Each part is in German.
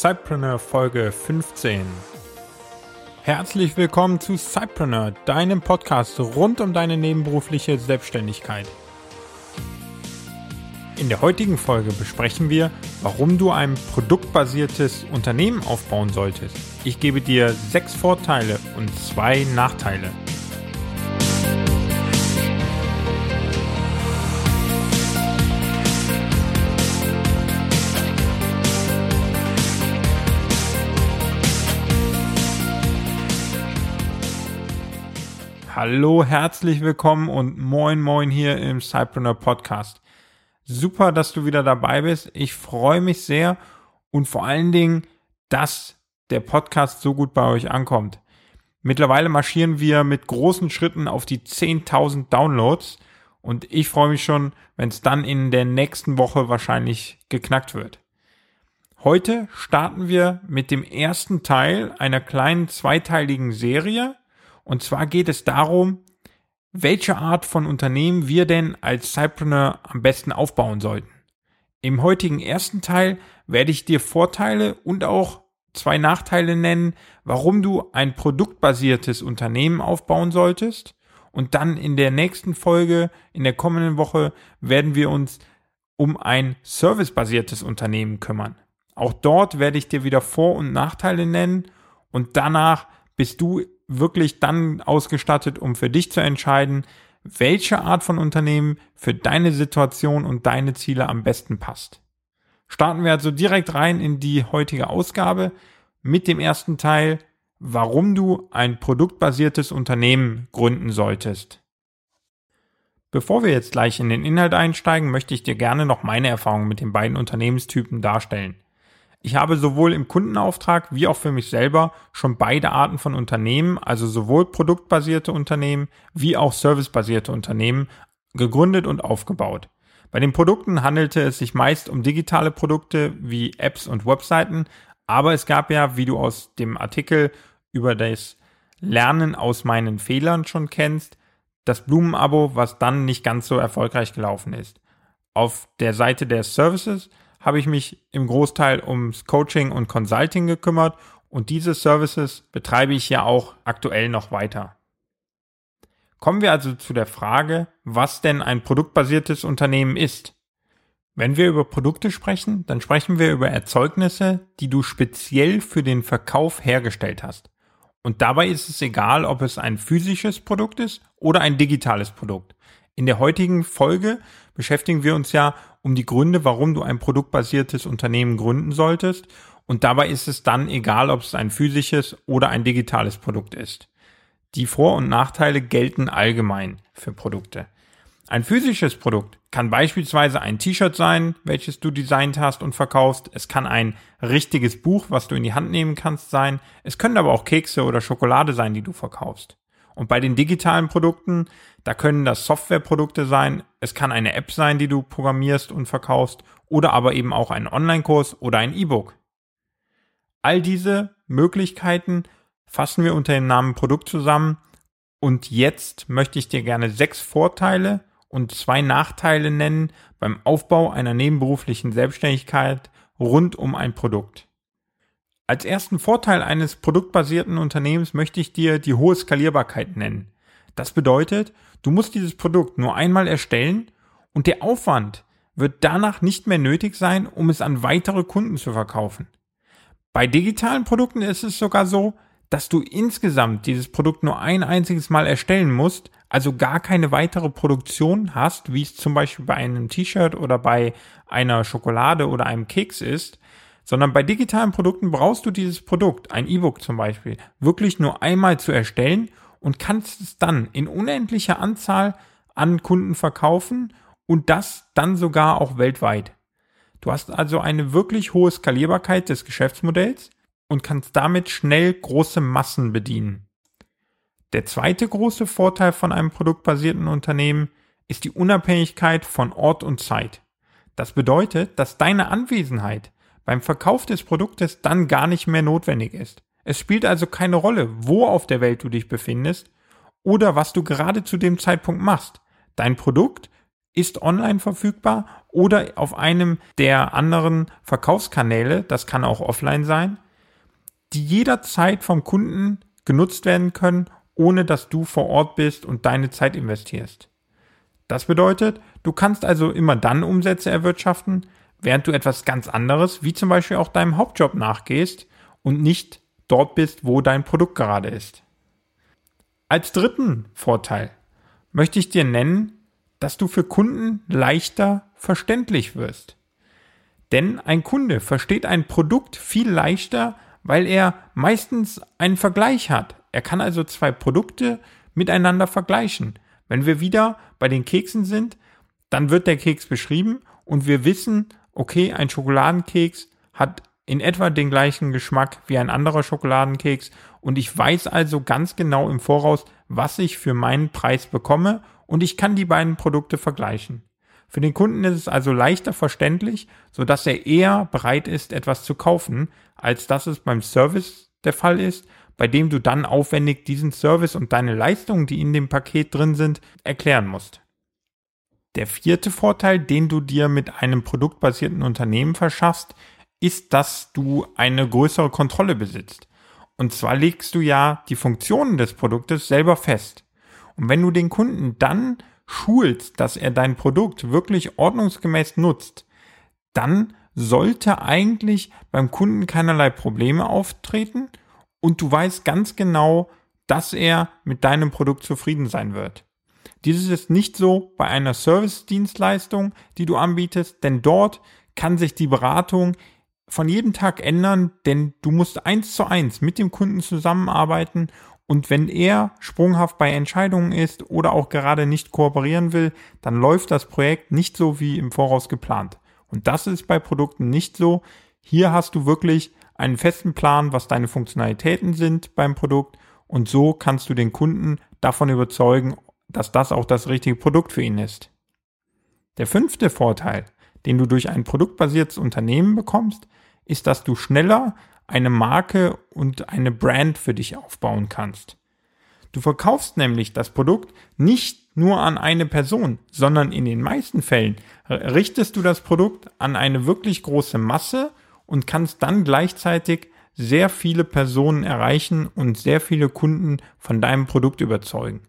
Cypreneur Folge 15. Herzlich willkommen zu Cypreneur, deinem Podcast rund um deine nebenberufliche Selbstständigkeit. In der heutigen Folge besprechen wir, warum du ein produktbasiertes Unternehmen aufbauen solltest. Ich gebe dir sechs Vorteile und zwei Nachteile. Hallo, herzlich willkommen und moin moin hier im Cypreneur Podcast. Super, dass du wieder dabei bist. Ich freue mich sehr und vor allen Dingen, dass der Podcast so gut bei euch ankommt. Mittlerweile marschieren wir mit großen Schritten auf die 10.000 Downloads und ich freue mich schon, wenn es dann in der nächsten Woche wahrscheinlich geknackt wird. Heute starten wir mit dem ersten Teil einer kleinen zweiteiligen Serie und zwar geht es darum, welche Art von Unternehmen wir denn als Cypreneur am besten aufbauen sollten. Im heutigen ersten Teil werde ich dir Vorteile und auch zwei Nachteile nennen, warum du ein produktbasiertes Unternehmen aufbauen solltest. Und dann in der nächsten Folge, in der kommenden Woche, werden wir uns um ein servicebasiertes Unternehmen kümmern. Auch dort werde ich dir wieder Vor- und Nachteile nennen und danach bist du wirklich dann ausgestattet, um für dich zu entscheiden, welche Art von Unternehmen für deine Situation und deine Ziele am besten passt. Starten wir also direkt rein in die heutige Ausgabe mit dem ersten Teil, warum du ein produktbasiertes Unternehmen gründen solltest. Bevor wir jetzt gleich in den Inhalt einsteigen, möchte ich dir gerne noch meine Erfahrungen mit den beiden Unternehmenstypen darstellen. Ich habe sowohl im Kundenauftrag wie auch für mich selber schon beide Arten von Unternehmen, also sowohl produktbasierte Unternehmen wie auch servicebasierte Unternehmen gegründet und aufgebaut. Bei den Produkten handelte es sich meist um digitale Produkte wie Apps und Webseiten, aber es gab ja, wie du aus dem Artikel über das Lernen aus meinen Fehlern schon kennst, das Blumenabo, was dann nicht ganz so erfolgreich gelaufen ist. Auf der Seite der Services habe ich mich im Großteil ums Coaching und Consulting gekümmert und diese Services betreibe ich ja auch aktuell noch weiter. Kommen wir also zu der Frage, was denn ein produktbasiertes Unternehmen ist. Wenn wir über Produkte sprechen, dann sprechen wir über Erzeugnisse, die du speziell für den Verkauf hergestellt hast. Und dabei ist es egal, ob es ein physisches Produkt ist oder ein digitales Produkt. In der heutigen Folge beschäftigen wir uns ja um die Gründe, warum du ein produktbasiertes Unternehmen gründen solltest. Und dabei ist es dann egal, ob es ein physisches oder ein digitales Produkt ist. Die Vor- und Nachteile gelten allgemein für Produkte. Ein physisches Produkt kann beispielsweise ein T-Shirt sein, welches du designt hast und verkaufst. Es kann ein richtiges Buch, was du in die Hand nehmen kannst, sein. Es können aber auch Kekse oder Schokolade sein, die du verkaufst. Und bei den digitalen Produkten, da können das Softwareprodukte sein, es kann eine App sein, die du programmierst und verkaufst, oder aber eben auch ein Online-Kurs oder ein E-Book. All diese Möglichkeiten fassen wir unter dem Namen Produkt zusammen und jetzt möchte ich dir gerne sechs Vorteile und zwei Nachteile nennen beim Aufbau einer nebenberuflichen Selbstständigkeit rund um ein Produkt. Als ersten Vorteil eines produktbasierten Unternehmens möchte ich dir die hohe Skalierbarkeit nennen. Das bedeutet, du musst dieses Produkt nur einmal erstellen und der Aufwand wird danach nicht mehr nötig sein, um es an weitere Kunden zu verkaufen. Bei digitalen Produkten ist es sogar so, dass du insgesamt dieses Produkt nur ein einziges Mal erstellen musst, also gar keine weitere Produktion hast, wie es zum Beispiel bei einem T-Shirt oder bei einer Schokolade oder einem Keks ist, sondern bei digitalen Produkten brauchst du dieses Produkt, ein E-Book zum Beispiel, wirklich nur einmal zu erstellen und kannst es dann in unendlicher Anzahl an Kunden verkaufen und das dann sogar auch weltweit. Du hast also eine wirklich hohe Skalierbarkeit des Geschäftsmodells und kannst damit schnell große Massen bedienen. Der zweite große Vorteil von einem produktbasierten Unternehmen ist die Unabhängigkeit von Ort und Zeit. Das bedeutet, dass deine Anwesenheit beim Verkauf des Produktes dann gar nicht mehr notwendig ist. Es spielt also keine Rolle, wo auf der Welt du dich befindest oder was du gerade zu dem Zeitpunkt machst. Dein Produkt ist online verfügbar oder auf einem der anderen Verkaufskanäle, das kann auch offline sein, die jederzeit vom Kunden genutzt werden können, ohne dass du vor Ort bist und deine Zeit investierst. Das bedeutet, du kannst also immer dann Umsätze erwirtschaften, während du etwas ganz anderes, wie zum Beispiel auch deinem Hauptjob nachgehst und nicht dort bist, wo dein Produkt gerade ist. Als dritten Vorteil möchte ich dir nennen, dass du für Kunden leichter verständlich wirst. Denn ein Kunde versteht ein Produkt viel leichter, weil er meistens einen Vergleich hat. Er kann also zwei Produkte miteinander vergleichen. Wenn wir wieder bei den Keksen sind, dann wird der Keks beschrieben und wir wissen, okay, ein Schokoladenkeks hat in etwa den gleichen Geschmack wie ein anderer Schokoladenkeks und ich weiß also ganz genau im Voraus, was ich für meinen Preis bekomme und ich kann die beiden Produkte vergleichen. Für den Kunden ist es also leichter verständlich, so dass er eher bereit ist, etwas zu kaufen, als dass es beim Service der Fall ist, bei dem du dann aufwendig diesen Service und deine Leistungen, die in dem Paket drin sind, erklären musst. Der vierte Vorteil, den du dir mit einem produktbasierten Unternehmen verschaffst, ist, dass du eine größere Kontrolle besitzt. Und zwar legst du ja die Funktionen des Produktes selber fest. Und wenn du den Kunden dann schulst, dass er dein Produkt wirklich ordnungsgemäß nutzt, dann sollte eigentlich beim Kunden keinerlei Probleme auftreten und du weißt ganz genau, dass er mit deinem Produkt zufrieden sein wird. Dieses ist nicht so bei einer Service-Dienstleistung, die du anbietest, denn dort kann sich die Beratung von jedem Tag ändern, denn du musst eins zu eins mit dem Kunden zusammenarbeiten und wenn er sprunghaft bei Entscheidungen ist oder auch gerade nicht kooperieren will, dann läuft das Projekt nicht so wie im Voraus geplant. Und das ist bei Produkten nicht so. Hier hast du wirklich einen festen Plan, was deine Funktionalitäten sind beim Produkt und so kannst du den Kunden davon überzeugen, dass das auch das richtige Produkt für ihn ist. Der fünfte Vorteil, den du durch ein produktbasiertes Unternehmen bekommst, ist, dass du schneller eine Marke und eine Brand für dich aufbauen kannst. Du verkaufst nämlich das Produkt nicht nur an eine Person, sondern in den meisten Fällen richtest du das Produkt an eine wirklich große Masse und kannst dann gleichzeitig sehr viele Personen erreichen und sehr viele Kunden von deinem Produkt überzeugen.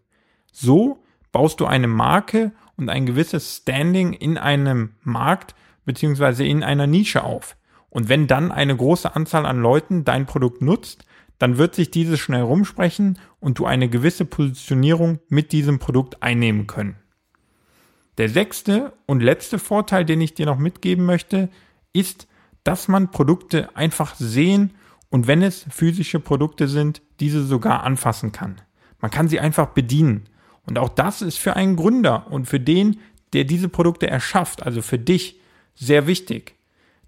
So baust du eine Marke und ein gewisses Standing in einem Markt beziehungsweise in einer Nische auf. Und wenn dann eine große Anzahl an Leuten dein Produkt nutzt, dann wird sich dieses schnell rumsprechen und du eine gewisse Positionierung mit diesem Produkt einnehmen können. Der sechste und letzte Vorteil, den ich dir noch mitgeben möchte, ist, dass man Produkte einfach sehen und wenn es physische Produkte sind, diese sogar anfassen kann. Man kann sie einfach bedienen. Und auch das ist für einen Gründer und für den, der diese Produkte erschafft, also für dich, sehr wichtig.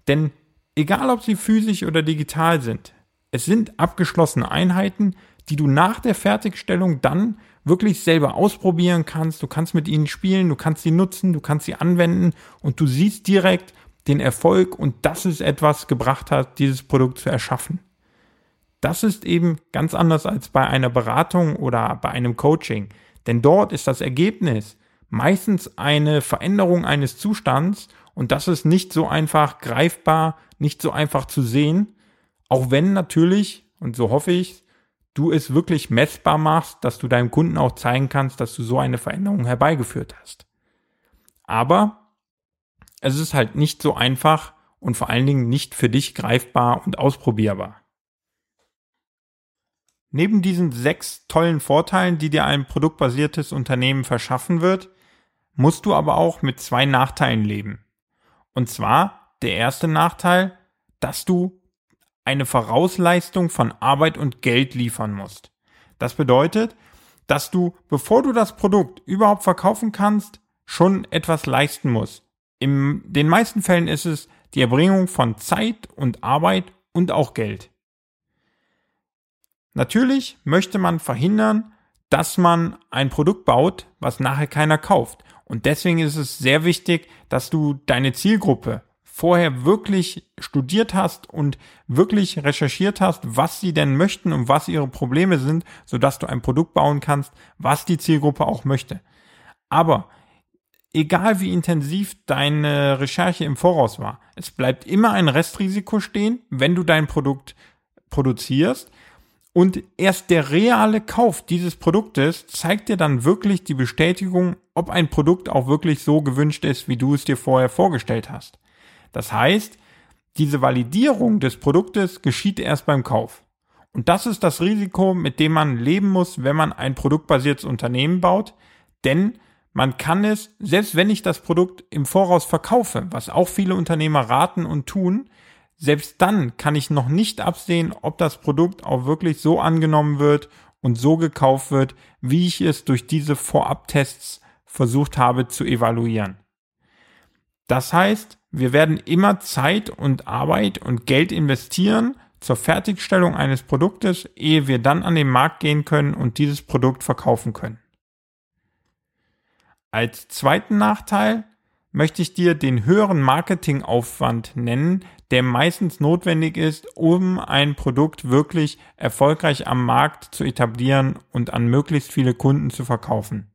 Denn Egal ob sie physisch oder digital sind. Es sind abgeschlossene Einheiten, die du nach der Fertigstellung dann wirklich selber ausprobieren kannst. Du kannst mit ihnen spielen, du kannst sie nutzen, du kannst sie anwenden und du siehst direkt den Erfolg und dass es etwas gebracht hat, dieses Produkt zu erschaffen. Das ist eben ganz anders als bei einer Beratung oder bei einem Coaching. Denn dort ist das Ergebnis meistens eine Veränderung eines Zustands und das ist nicht so einfach greifbar, nicht so einfach zu sehen, auch wenn natürlich, und so hoffe ich, du es wirklich messbar machst, dass du deinem Kunden auch zeigen kannst, dass du so eine Veränderung herbeigeführt hast. Aber es ist halt nicht so einfach und vor allen Dingen nicht für dich greifbar und ausprobierbar. Neben diesen sechs tollen Vorteilen, die dir ein produktbasiertes Unternehmen verschaffen wird, musst du aber auch mit zwei Nachteilen leben. Und zwar der erste Nachteil, dass du eine Vorausleistung von Arbeit und Geld liefern musst. Das bedeutet, dass du, bevor du das Produkt überhaupt verkaufen kannst, schon etwas leisten musst. In den meisten Fällen ist es die Erbringung von Zeit und Arbeit und auch Geld. Natürlich möchte man verhindern, dass man ein Produkt baut, was nachher keiner kauft. Und deswegen ist es sehr wichtig, dass du deine Zielgruppe vorher wirklich studiert hast und wirklich recherchiert hast, was sie denn möchten und was ihre Probleme sind, sodass du ein Produkt bauen kannst, was die Zielgruppe auch möchte. Aber egal wie intensiv deine Recherche im Voraus war, es bleibt immer ein Restrisiko stehen, wenn du dein Produkt produzierst. Und erst der reale Kauf dieses Produktes zeigt dir dann wirklich die Bestätigung, ob ein Produkt auch wirklich so gewünscht ist, wie du es dir vorher vorgestellt hast. Das heißt, diese Validierung des Produktes geschieht erst beim Kauf. Und das ist das Risiko, mit dem man leben muss, wenn man ein produktbasiertes Unternehmen baut. Denn man kann es, selbst wenn ich das Produkt im Voraus verkaufe, was auch viele Unternehmer raten und tun, selbst dann kann ich noch nicht absehen, ob das Produkt auch wirklich so angenommen wird und so gekauft wird, wie ich es durch diese Vorabtests versucht habe zu evaluieren. Das heißt, wir werden immer Zeit und Arbeit und Geld investieren zur Fertigstellung eines Produktes, ehe wir dann an den Markt gehen können und dieses Produkt verkaufen können. Als zweiten Nachteil möchte ich dir den höheren Marketingaufwand nennen, der meistens notwendig ist, um ein Produkt wirklich erfolgreich am Markt zu etablieren und an möglichst viele Kunden zu verkaufen.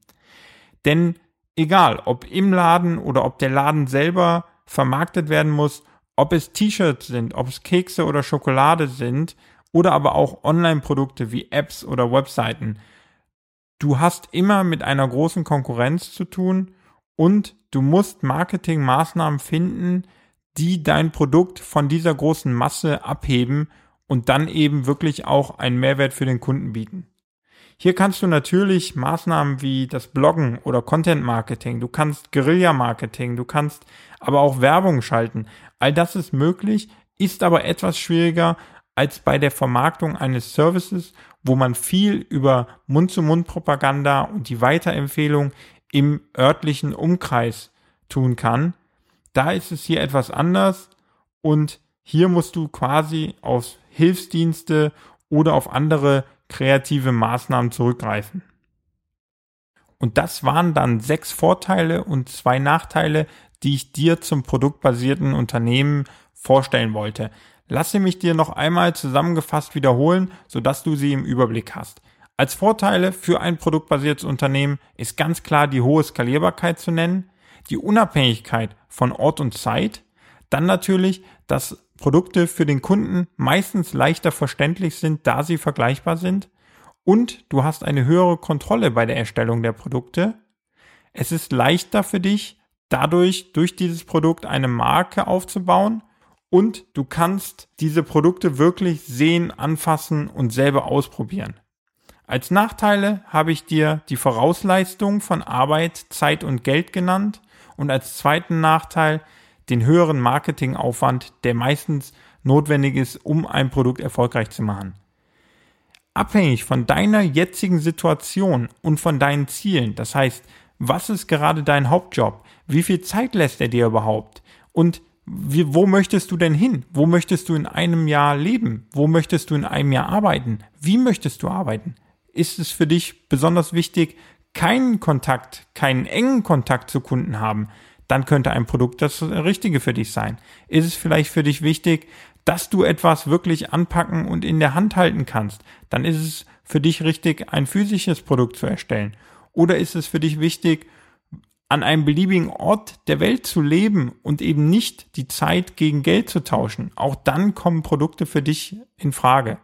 Denn egal, ob im Laden oder ob der Laden selber vermarktet werden muss, ob es T-Shirts sind, ob es Kekse oder Schokolade sind oder aber auch Online-Produkte wie Apps oder Webseiten. Du hast immer mit einer großen Konkurrenz zu tun und du musst Marketingmaßnahmen finden, die dein Produkt von dieser großen Masse abheben und dann eben wirklich auch einen Mehrwert für den Kunden bieten. Hier kannst du natürlich Maßnahmen wie das Bloggen oder Content Marketing, du kannst Guerilla Marketing, du kannst aber auch Werbung schalten. All das ist möglich, ist aber etwas schwieriger als bei der Vermarktung eines Services, wo man viel über Mund-zu-Mund-Propaganda und die Weiterempfehlung im örtlichen Umkreis tun kann. Da ist es hier etwas anders und hier musst du quasi auf Hilfsdienste oder auf andere kreative Maßnahmen zurückgreifen. Und das waren dann sechs Vorteile und zwei Nachteile, die ich dir zum produktbasierten Unternehmen vorstellen wollte. Lasse mich dir noch einmal zusammengefasst wiederholen, sodass du sie im Überblick hast. Als Vorteile für ein produktbasiertes Unternehmen ist ganz klar die hohe Skalierbarkeit zu nennen, die Unabhängigkeit von Ort und Zeit, dann natürlich, dass Produkte für den Kunden meistens leichter verständlich sind, da sie vergleichbar sind. Und du hast eine höhere Kontrolle bei der Erstellung der Produkte. Es ist leichter für dich, dadurch durch dieses Produkt eine Marke aufzubauen. Und du kannst diese Produkte wirklich sehen, anfassen und selber ausprobieren. Als Nachteile habe ich dir die Vorausleistung von Arbeit, Zeit und Geld genannt und als zweiten Nachteil den höheren Marketingaufwand, der meistens notwendig ist, um ein Produkt erfolgreich zu machen. Abhängig von deiner jetzigen Situation und von deinen Zielen, das heißt, was ist gerade dein Hauptjob? Wie viel Zeit lässt er dir überhaupt? Und wie, wo möchtest du denn hin? Wo möchtest du in einem Jahr leben? Wo möchtest du in einem Jahr arbeiten? Wie möchtest du arbeiten? Ist es für dich besonders wichtig, keinen Kontakt, keinen engen Kontakt zu Kunden haben? dann könnte ein Produkt das Richtige für dich sein. Ist es vielleicht für dich wichtig, dass du etwas wirklich anpacken und in der Hand halten kannst, dann ist es für dich richtig, ein physisches Produkt zu erstellen. Oder ist es für dich wichtig, an einem beliebigen Ort der Welt zu leben und eben nicht die Zeit gegen Geld zu tauschen. Auch dann kommen Produkte für dich in Frage.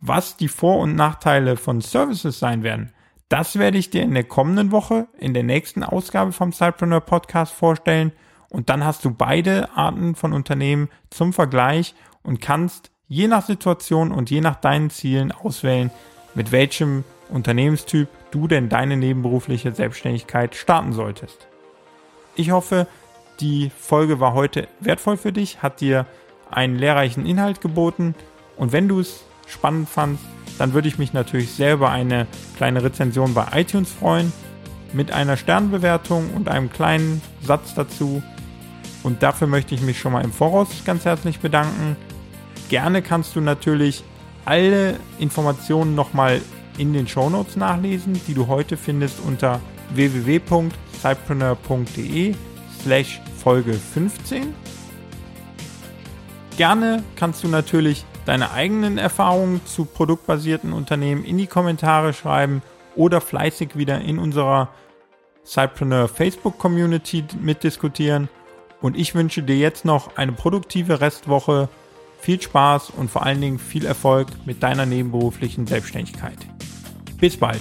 Was die Vor- und Nachteile von Services sein werden, das werde ich dir in der kommenden Woche, in der nächsten Ausgabe vom Cypreneur Podcast vorstellen. Und dann hast du beide Arten von Unternehmen zum Vergleich und kannst je nach Situation und je nach deinen Zielen auswählen, mit welchem Unternehmenstyp du denn deine nebenberufliche Selbstständigkeit starten solltest. Ich hoffe, die Folge war heute wertvoll für dich, hat dir einen lehrreichen Inhalt geboten und wenn du es spannend fandst, dann würde ich mich natürlich sehr über eine kleine Rezension bei iTunes freuen, mit einer Sternbewertung und einem kleinen Satz dazu. Und dafür möchte ich mich schon mal im Voraus ganz herzlich bedanken. Gerne kannst du natürlich alle Informationen nochmal in den Shownotes nachlesen, die du heute findest unter www.cypreneur.de slash Folge 15. Gerne kannst du natürlich deine eigenen Erfahrungen zu produktbasierten Unternehmen in die Kommentare schreiben oder fleißig wieder in unserer Cypreneur Facebook Community mitdiskutieren. Und ich wünsche dir jetzt noch eine produktive Restwoche, viel Spaß und vor allen Dingen viel Erfolg mit deiner nebenberuflichen Selbstständigkeit. Bis bald.